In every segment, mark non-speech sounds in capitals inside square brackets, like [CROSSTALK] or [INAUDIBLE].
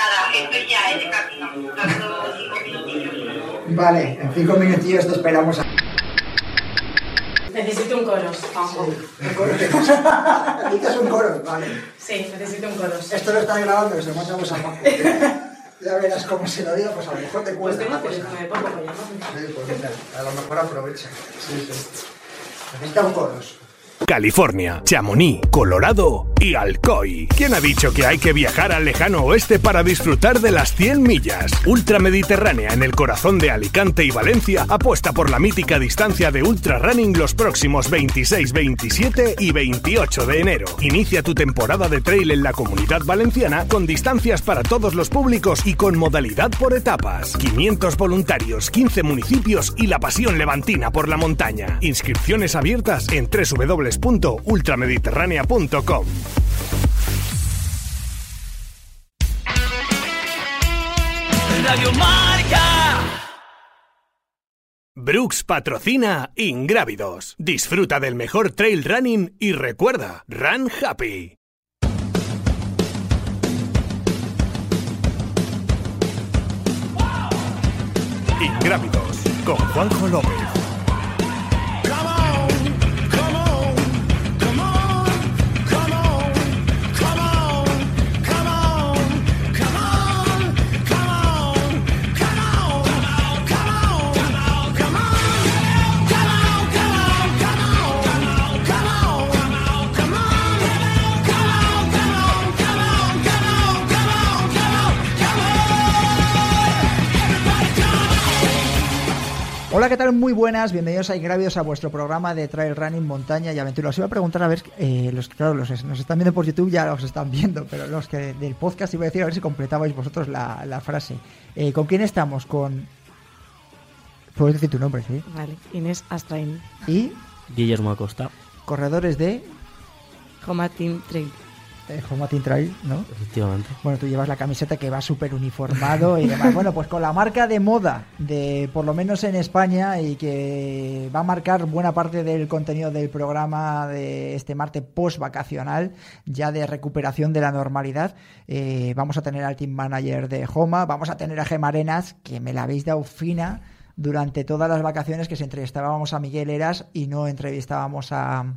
Nada, estoy ya, de camino. Tanto cinco minutillos. Vale, en cinco minutillos te esperamos. A... Necesito un coros, Juanjo. Un coro. [LAUGHS] Necesitas un coro, vale. Sí, necesito un coros. Esto lo está grabando, que se lo mandamos a Paco. [LAUGHS] Ya verás cómo se lo diga, pues a lo mejor te Pues cuesta cosa. me pongo allá. Sí, pues mira, a lo mejor aprovecha. Sí, sí. Necesita un coros. California, Chamonix, Colorado y Alcoy. ¿Quién ha dicho que hay que viajar al lejano oeste para disfrutar de las 100 millas? Ultramediterránea en el corazón de Alicante y Valencia apuesta por la mítica distancia de Ultra Running los próximos 26, 27 y 28 de enero. Inicia tu temporada de trail en la comunidad valenciana con distancias para todos los públicos y con modalidad por etapas. 500 voluntarios, 15 municipios y la pasión levantina por la montaña. Inscripciones abiertas en www.ultramediterránea.com. Radio Marca. Brooks patrocina Ingrávidos. Disfruta del mejor trail running y recuerda, run happy. Ingrávidos con Juanjo López. Hola, ¿qué tal? Muy buenas, bienvenidos a Ingravios a vuestro programa de trail running, montaña y aventura. Os iba a preguntar a ver, eh, los que claro, los nos están viendo por YouTube ya los están viendo, pero los que del podcast iba a decir a ver si completabais vosotros la, la frase. Eh, ¿Con quién estamos? Con... Puedes decir tu nombre, sí. Vale, Inés Astrain, Y Guillermo Acosta, corredores de Homa Team Trail. Eh, Home Team Trail, ¿no? efectivamente. Bueno, tú llevas la camiseta que va súper uniformado y demás. Bueno, pues con la marca de moda, de por lo menos en España, y que va a marcar buena parte del contenido del programa de este martes post-vacacional, ya de recuperación de la normalidad. Eh, vamos a tener al team manager de Homa, vamos a tener a Gema Arenas, que me la habéis dado fina durante todas las vacaciones que se entrevistábamos a Miguel Eras y no entrevistábamos a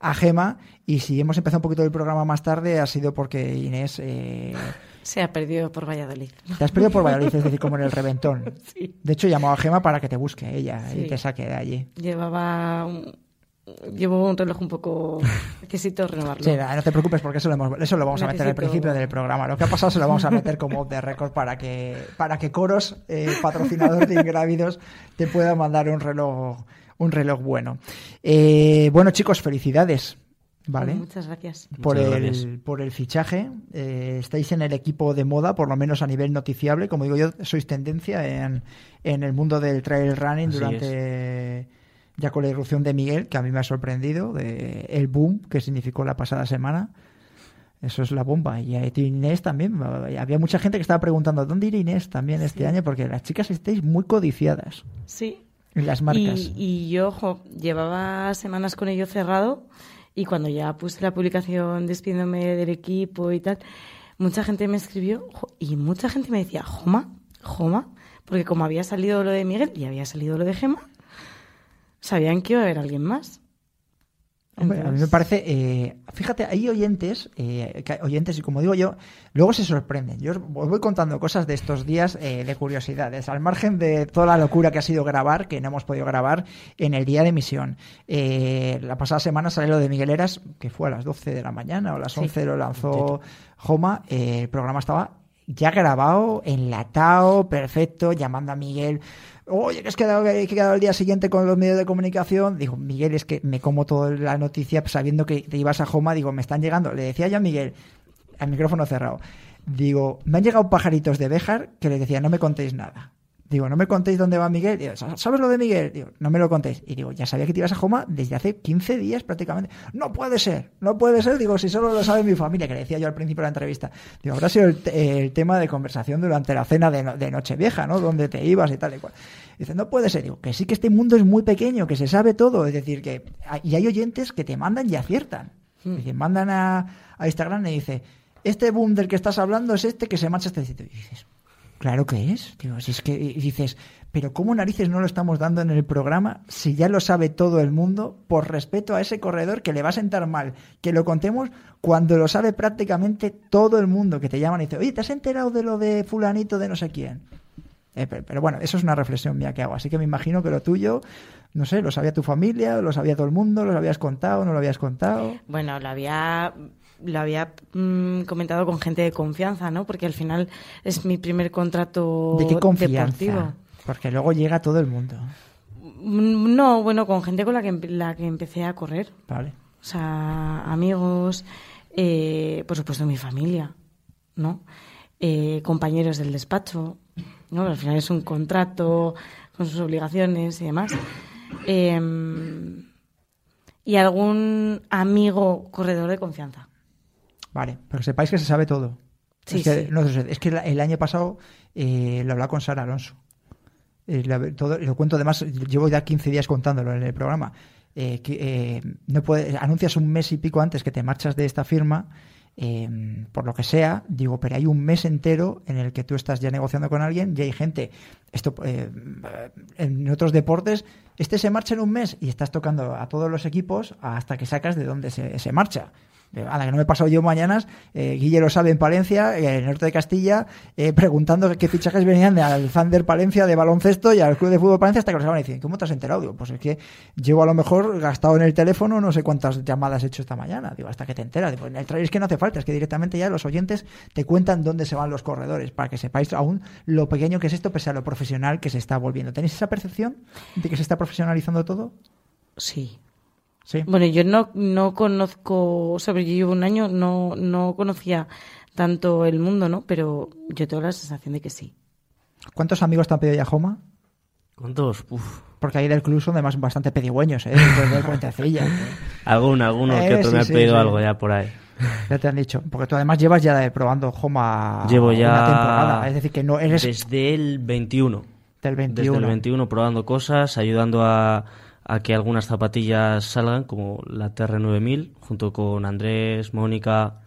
a Gema y si hemos empezado un poquito el programa más tarde ha sido porque Inés eh, Se ha perdido por Valladolid. te has perdido por Valladolid, es decir, como en el reventón. [LAUGHS] Sí. De hecho, llamó a Gema para que te busque ella y te saque de allí. Llevaba un... Llevo un reloj un poco... [LAUGHS] Necesito renovarlo. Sí, no te preocupes porque eso lo, hemos- eso lo vamos a meter al principio del programa. Lo que ha pasado se lo vamos a meter como off the record para que, para que Coros, eh, patrocinador de [LAUGHS] Ingrávidos, te pueda mandar un reloj, un reloj bueno. Eh, bueno, chicos, felicidades. ¿Vale? Muchas gracias. por Muchas el, gracias. por el fichaje. Eh, estáis en el equipo de moda, por lo menos a nivel noticiable. Como digo yo, sois tendencia en, en el mundo del trail running Así durante ya con la irrupción de Miguel, que a mí me ha sorprendido, de el boom que significó la pasada semana. Eso es la bomba. Y Inés también. Había mucha gente que estaba preguntando, ¿dónde irá Inés también este año? Porque las chicas estáis muy codiciadas Sí. Y, yo llevaba semanas con ello cerrado y cuando ya puse la publicación despidiéndome del equipo y tal, mucha gente me escribió y mucha gente me decía, Joma, Joma, porque como había salido lo de Miguel y había salido lo de Gema, sabían que iba a haber alguien más. Hombre, a mí me parece, eh, fíjate, hay oyentes, eh, oyentes y como digo yo, luego se sorprenden. Yo os voy contando cosas de estos días eh, de curiosidades, al margen de toda la locura que ha sido grabar, que no hemos podido grabar en el día de emisión. La pasada semana salió lo de Miguel Eras, que fue a las 12 de la mañana o a las Sí. 11 lo lanzó Joma. El programa estaba ya grabado, enlatado, perfecto, llamando a Miguel. Oye, que has quedado, que he quedado el día siguiente con los medios de comunicación. Digo, Miguel, es que me como toda la noticia sabiendo que te ibas a Joma. Digo, me están llegando. Le decía yo a Miguel, al micrófono cerrado. Digo, me han llegado pajaritos de Béjar que le decía, no me contéis nada. Digo, no me contéis dónde va Miguel. Digo, ¿sabes lo de Miguel? Digo, no me lo contéis. Y digo, ya sabía que te ibas a Joma desde hace 15 días prácticamente. No puede ser, no puede ser. Digo, si solo lo sabe mi familia, que le decía yo al principio de la entrevista. Digo, habrá sido el, el tema de conversación durante la cena de, no- de Nochevieja, ¿no? Donde te ibas y tal y cual. Dice, no puede ser. Digo, que sí que este mundo es muy pequeño, que se sabe todo. Es decir, que y hay oyentes que te mandan y aciertan. Hmm. Dice, mandan a, a Instagram y dice, este boom del que estás hablando es este que se marcha este sitio. Y dices, claro que es. Digo, si es que dices, pero ¿cómo narices no lo estamos dando en el programa si ya lo sabe todo el mundo por respeto a ese corredor que le va a sentar mal? Que lo contemos cuando lo sabe prácticamente todo el mundo que te llaman y dice, oye, ¿te has enterado de lo de fulanito de no sé quién? Eh, pero, pero bueno, eso es una reflexión mía que hago. Así que me imagino que lo tuyo, no sé, lo sabía tu familia, lo sabía todo el mundo, lo habías contado, no lo habías contado. Bueno, lo había, lo había mm, comentado con gente de confianza, ¿no? Porque al final es mi primer contrato ¿De qué confianza? deportivo. Porque luego llega todo el mundo. Mm, No, bueno, con gente con la que, la que empecé a correr. Vale. O sea, amigos, eh, por supuesto mi familia, ¿no? Eh, compañeros del despacho, ¿no? Al final es un contrato con sus obligaciones y demás. Eh, y algún amigo corredor de confianza. Vale, pero que sepáis que se sabe todo. Sí, es que, sí. no, es que la- el año pasado eh, lo hablaba con Sara Alonso. Eh, todo, lo cuento además, llevo ya 15 días contándolo en el programa. Eh, que, eh, no puede, anuncias un mes y pico antes que te marchas de esta firma, eh, por lo que sea, digo, pero hay un mes entero en el que tú estás ya negociando con alguien y hay gente, esto eh, en otros deportes, este se marcha en un mes y estás tocando a todos los equipos hasta que sacas de dónde se, se marcha. Eh, Anda, que no me he pasado yo mañanas, eh, Guille sabe en Palencia, eh, en el norte de Castilla, eh, preguntando qué fichajes venían de- al Thunder Palencia de baloncesto y al Club de Fútbol Palencia hasta que lo saben y dicen, ¿cómo te has enterado? Pues es que llevo a lo mejor gastado en el teléfono no sé cuántas llamadas he hecho esta mañana. Digo, hasta que te enteras. El trailer es que no hace falta, es que directamente ya los oyentes te cuentan dónde se van los corredores, para que sepáis aún lo pequeño que es esto, pese a lo profesional que se está volviendo. ¿Tenéis esa percepción de que se está profesionalizando todo? Sí. Sí. Bueno, yo no, no conozco, o sea, yo llevo un año, no, no conocía tanto el mundo, ¿no? Pero yo tengo la sensación de que sí. ¿Cuántos amigos te han pedido ya Joma? ¿Cuántos? Uf. Porque ahí del club son además bastante pedigüeños, ¿eh? Después de. Algún, [LAUGHS] alguno Eh, que otro sí, me ha sí, pedido sí. algo ya por ahí. Ya te han dicho. Porque tú además llevas ya probando Homa Llevo ya una temporada. Es decir, que no eres desde el 21. del 21. Desde el 21 probando cosas, ayudando a, a que algunas zapatillas salgan, como la TR9000, junto con Andrés, Mónica.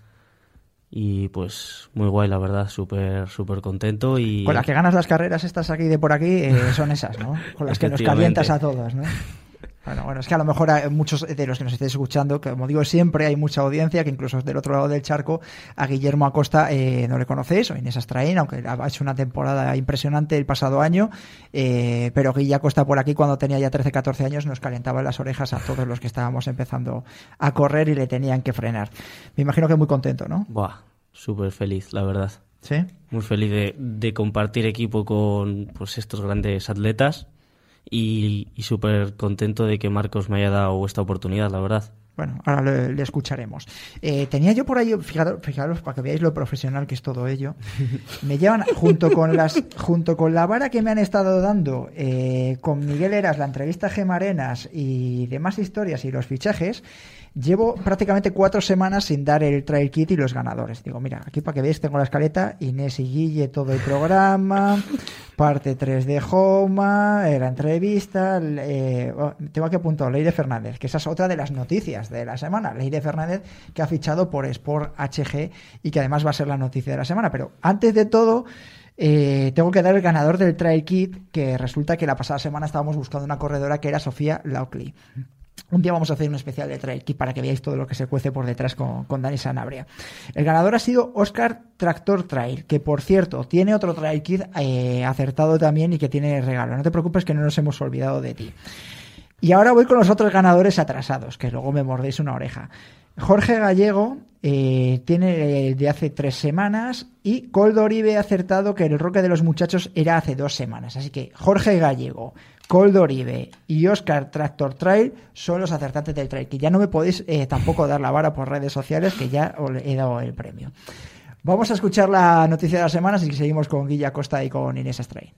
Y pues muy guay, la verdad, súper súper contento. Y Con las que ganas las carreras estas aquí de por aquí eh, son esas, ¿no? Con las que nos calientas a todos, ¿no? Bueno, bueno, es que a lo mejor hay muchos de los que nos estéis escuchando, que como digo siempre, hay mucha audiencia, que incluso del otro lado del charco, a Guillermo Acosta eh, no le conocéis, o Inés Astraín, aunque ha hecho una temporada impresionante el pasado año, eh, pero Guille Acosta por aquí cuando tenía ya 13, 14 años nos calentaba las orejas a todos los que estábamos empezando a correr y le tenían que frenar. Me imagino que muy contento, ¿no? Buah, súper feliz, la verdad. Sí. Muy feliz de, de compartir equipo con pues estos grandes atletas y, y súper contento de que Marcos me haya dado esta oportunidad, la verdad. Bueno, ahora le, le escucharemos. Eh, tenía yo por ahí, fijaros, fijaros, para que veáis lo profesional que es todo ello. Me llevan junto con las, [LAUGHS] junto con la vara que me han estado dando eh, con Miguel Eras, la entrevista a Gema Arenas y demás historias y los fichajes. Llevo prácticamente cuatro semanas sin dar el trail kit y los ganadores. Digo, mira, aquí para que veáis tengo la escaleta, Inés y Guille todo el programa, parte 3 de Homa, eh, la entrevista, eh, oh, tengo aquí apuntado Leire Fernández, que esa es otra de las noticias de la semana. Leire Fernández que ha fichado por Sport HG y que además va a ser la noticia de la semana. Pero antes de todo, eh, tengo que dar el ganador del Trail Kit, que resulta que la pasada semana estábamos buscando una corredora que era Sofía Laucli. Un día vamos a hacer un especial de Trail Kit para que veáis todo lo que se cuece por detrás con, con Dani Sanabria. El ganador ha sido Oscar Tractor Trail, que por cierto tiene otro Trail Kit eh, acertado también y que tiene regalo. No te preocupes que no nos hemos olvidado de ti. Y ahora voy con los otros ganadores atrasados, que luego me mordéis una oreja. Jorge Gallego eh, tiene eh, de hace tres semanas y Coldo Oribe ha acertado que el roque de los muchachos era hace dos semanas. Así que Jorge Gallego, Coldo Oribe y Oscar Tractor Trail son los acertantes del trail. Que ya no me podéis eh, tampoco dar la vara por redes sociales, que ya os he dado el premio. Vamos a escuchar la noticia de la semana, que seguimos con Guilla Costa y con Inés Astray.